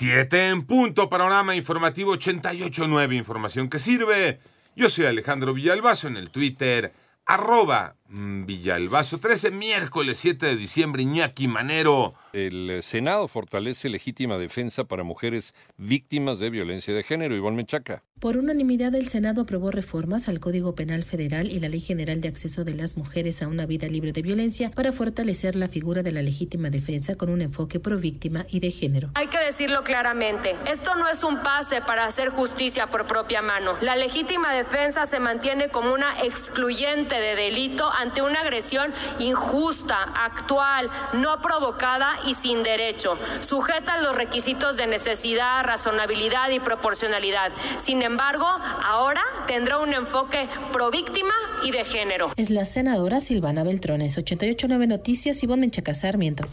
Siete en punto, panorama informativo 88.9, información que sirve. Yo soy Alejandro Villalbazo en el Twitter, arroba Villalbazo 13, miércoles 7 de diciembre, Iñaki Manero. El eh, Senado fortalece legítima defensa para mujeres víctimas de violencia de género. Ivonne Menchaca. Por unanimidad, el Senado aprobó reformas al Código Penal Federal y la Ley General de Acceso de las Mujeres a una Vida Libre de Violencia para fortalecer la figura de la legítima defensa con un enfoque pro víctima y de género. Hay que decirlo claramente, esto no es un pase para hacer justicia por propia mano. La legítima defensa se mantiene como una excluyente de delito ante una agresión injusta, actual, no provocada y sin derecho, sujeta a los requisitos de necesidad, razonabilidad y proporcionalidad. Sin embargo, ahora tendrá un enfoque pro víctima y de género. Es la senadora Silvana Beltrones, 889 Noticias, Ivonne Menchaca Sarmiento.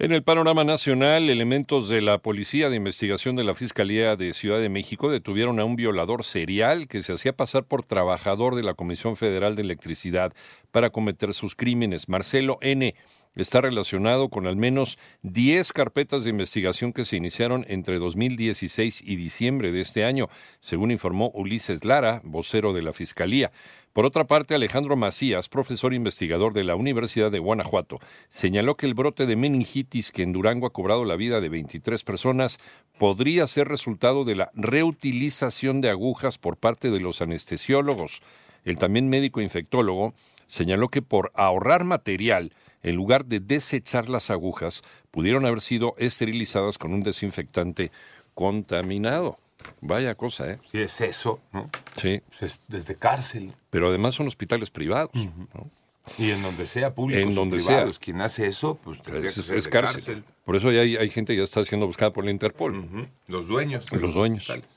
En el panorama nacional, elementos de la Policía de Investigación de la Fiscalía de Ciudad de México detuvieron a un violador serial que se hacía pasar por trabajador de la Comisión Federal de Electricidad para cometer sus crímenes. Marcelo N está relacionado con al menos 10 carpetas de investigación que se iniciaron entre 2016 y diciembre de este año, según informó Ulises Lara, vocero de la Fiscalía. Por otra parte, Alejandro Macías, profesor investigador de la Universidad de Guanajuato, señaló que el brote de meningitis que en Durango ha cobrado la vida de 23 personas podría ser resultado de la reutilización de agujas por parte de los anestesiólogos. El también médico infectólogo señaló que por ahorrar material, en lugar de desechar las agujas, pudieron haber sido esterilizadas con un desinfectante contaminado. Vaya cosa, ¿eh? Si es eso, ¿no? Sí. Es desde cárcel. Pero además son hospitales privados. ¿no? Y en donde sea público En o donde privados. sea. Quien hace eso, pues tendría Es, que es ser de cárcel. Por eso ya hay, hay gente que ya está siendo buscada por la Interpol. Los dueños. Los dueños. hospitales.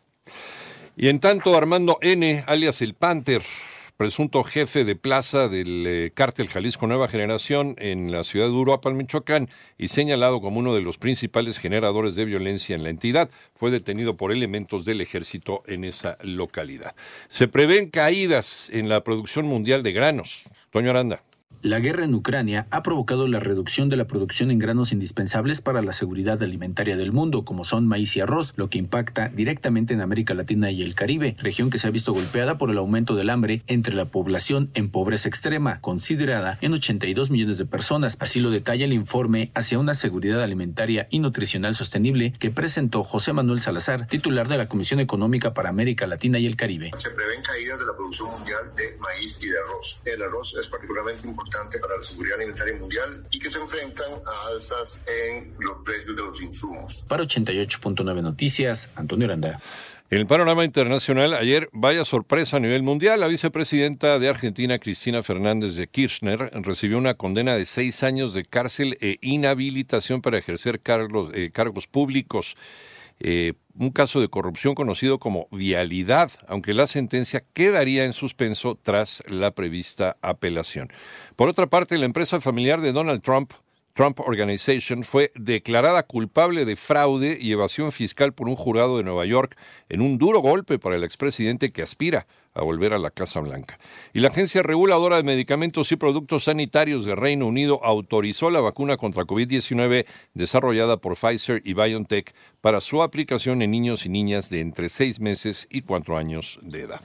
Y en tanto, Armando N., alias el Panther, presunto jefe de plaza del eh, cártel Jalisco Nueva Generación en la ciudad de Uruapan, Michoacán, y señalado como uno de los principales generadores de violencia en la entidad, fue detenido por elementos del ejército en esa localidad. Se prevén caídas en la producción mundial de granos. Toño Aranda. La guerra en Ucrania ha provocado la reducción de la producción en granos indispensables para la seguridad alimentaria del mundo, como son maíz y arroz, lo que impacta directamente en América Latina y el Caribe, región que se ha visto golpeada por el aumento del hambre entre la población en pobreza extrema, considerada en 82 millones de personas. Así lo detalla el informe hacia una seguridad alimentaria y nutricional sostenible que presentó José Manuel Salazar, titular de la Comisión Económica para América Latina y el Caribe. Se prevén caídas de la producción mundial de maíz y de arroz. El arroz es particularmente importante para la seguridad alimentaria mundial y que se enfrentan a alzas en los precios de los insumos. Para 88.9 Noticias, Antonio Aranda. En el panorama internacional, ayer, vaya sorpresa a nivel mundial, la vicepresidenta de Argentina, Cristina Fernández de Kirchner, recibió una condena de seis años de cárcel e inhabilitación para ejercer cargos, eh, cargos públicos. Eh, un caso de corrupción conocido como vialidad, aunque la sentencia quedaría en suspenso tras la prevista apelación. Por otra parte, la empresa familiar de Donald Trump, Trump Organization, fue declarada culpable de fraude y evasión fiscal por un jurado de Nueva York en un duro golpe para el expresidente que aspira a volver a la Casa Blanca. Y la Agencia Reguladora de Medicamentos y Productos Sanitarios de Reino Unido autorizó la vacuna contra COVID-19 desarrollada por Pfizer y BioNTech para su aplicación en niños y niñas de entre seis meses y cuatro años de edad.